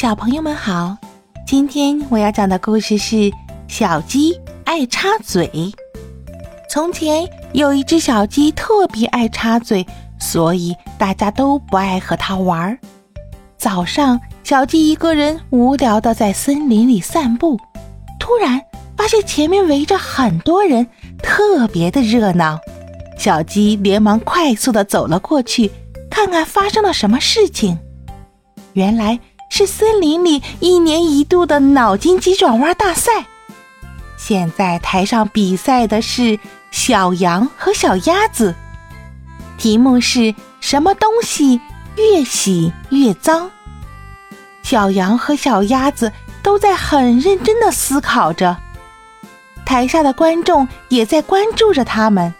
小朋友们好，今天我要讲的故事是《小鸡爱插嘴》。从前有一只小鸡特别爱插嘴，所以大家都不爱和它玩。早上，小鸡一个人无聊的在森林里散步，突然发现前面围着很多人，特别的热闹。小鸡连忙快速的走了过去，看看发生了什么事情。原来。是森林里一年一度的脑筋急转弯大赛。现在台上比赛的是小羊和小鸭子，题目是什么东西越洗越脏？小羊和小鸭子都在很认真的思考着，台下的观众也在关注着他们。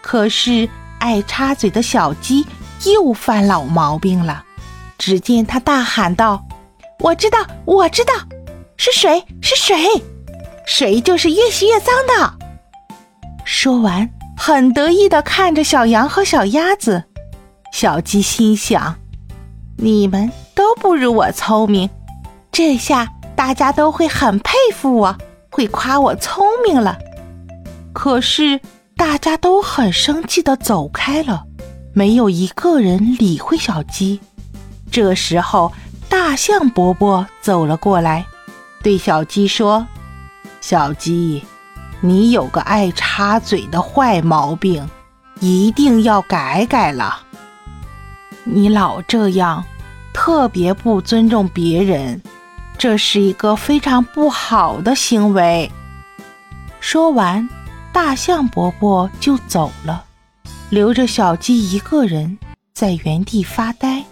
可是爱插嘴的小鸡又犯老毛病了。只见他大喊道：“我知道，我知道，是水，是水，水就是越洗越脏的。”说完，很得意的看着小羊和小鸭子。小鸡心想：“你们都不如我聪明，这下大家都会很佩服我，会夸我聪明了。”可是大家都很生气的走开了，没有一个人理会小鸡。这时候，大象伯伯走了过来，对小鸡说：“小鸡，你有个爱插嘴的坏毛病，一定要改改了。你老这样，特别不尊重别人，这是一个非常不好的行为。”说完，大象伯伯就走了，留着小鸡一个人在原地发呆。